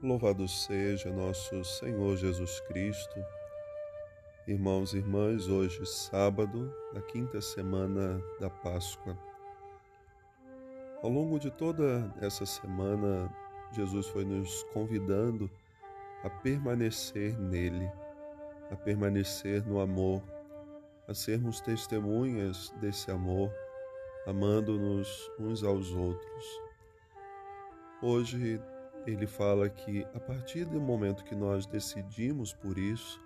Louvado seja nosso Senhor Jesus Cristo. Irmãos e irmãs, hoje sábado, da quinta semana da Páscoa. Ao longo de toda essa semana, Jesus foi nos convidando a permanecer nele, a permanecer no amor, a sermos testemunhas desse amor, amando-nos uns aos outros. Hoje ele fala que a partir do momento que nós decidimos por isso,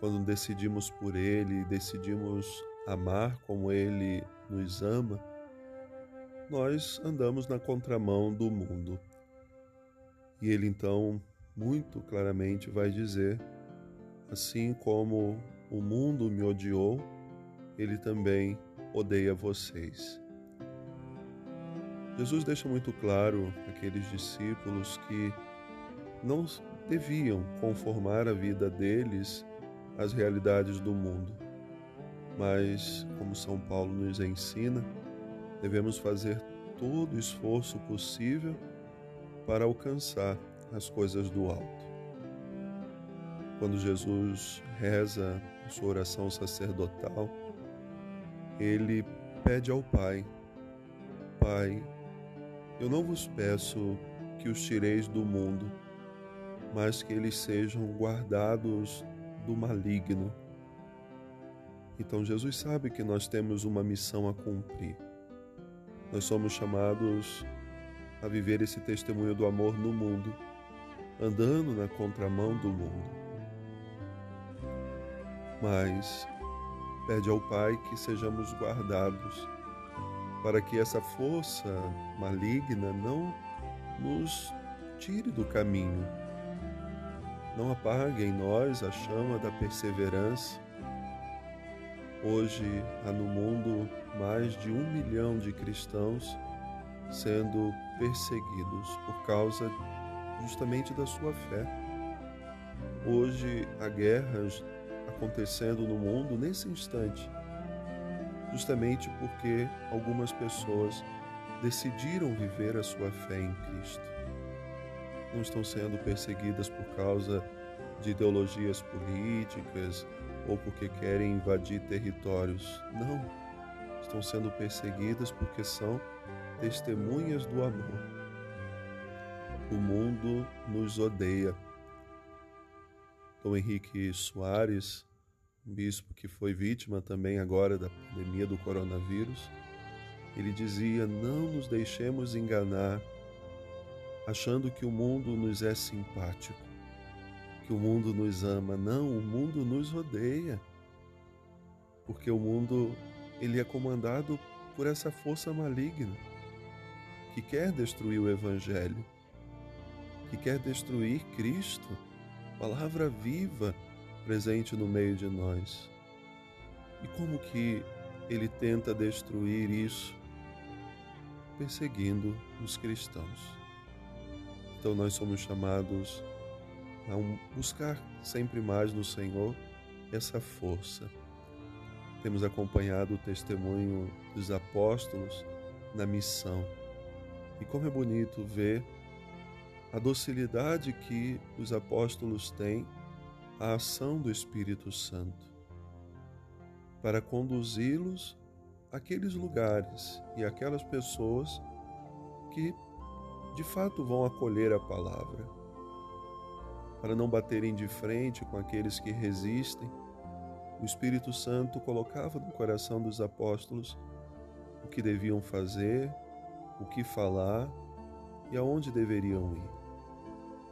quando decidimos por Ele, decidimos amar como Ele nos ama, nós andamos na contramão do mundo. E Ele então, muito claramente, vai dizer: assim como o mundo me odiou, Ele também odeia vocês. Jesus deixa muito claro aqueles discípulos que não deviam conformar a vida deles às realidades do mundo, mas, como São Paulo nos ensina, devemos fazer todo o esforço possível para alcançar as coisas do alto. Quando Jesus reza a sua oração sacerdotal, ele pede ao Pai: Pai, eu não vos peço que os tireis do mundo, mas que eles sejam guardados do maligno. Então Jesus sabe que nós temos uma missão a cumprir. Nós somos chamados a viver esse testemunho do amor no mundo, andando na contramão do mundo. Mas pede ao Pai que sejamos guardados para que essa força maligna não nos tire do caminho, não apague em nós a chama da perseverança. Hoje há no mundo mais de um milhão de cristãos sendo perseguidos por causa justamente da sua fé. Hoje há guerras acontecendo no mundo nesse instante justamente porque algumas pessoas decidiram viver a sua fé em Cristo. Não estão sendo perseguidas por causa de ideologias políticas ou porque querem invadir territórios. Não. Estão sendo perseguidas porque são testemunhas do amor. O mundo nos odeia. Dom Henrique Soares bispo que foi vítima também agora da pandemia do coronavírus, ele dizia: Não nos deixemos enganar, achando que o mundo nos é simpático, que o mundo nos ama. Não, o mundo nos odeia, porque o mundo ele é comandado por essa força maligna que quer destruir o Evangelho, que quer destruir Cristo, palavra viva presente no meio de nós. E como que ele tenta destruir isso? Perseguindo os cristãos. Então nós somos chamados a buscar sempre mais no Senhor essa força. Temos acompanhado o testemunho dos apóstolos na missão. E como é bonito ver a docilidade que os apóstolos têm a ação do Espírito Santo para conduzi-los àqueles lugares e aquelas pessoas que de fato vão acolher a palavra, para não baterem de frente com aqueles que resistem. O Espírito Santo colocava no coração dos apóstolos o que deviam fazer, o que falar e aonde deveriam ir.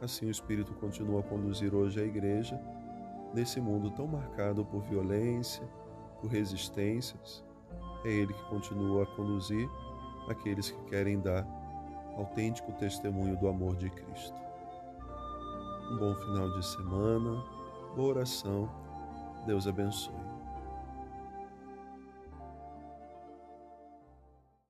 Assim, o Espírito continua a conduzir hoje a igreja nesse mundo tão marcado por violência, por resistências. É Ele que continua a conduzir aqueles que querem dar autêntico testemunho do amor de Cristo. Um bom final de semana, boa oração, Deus abençoe.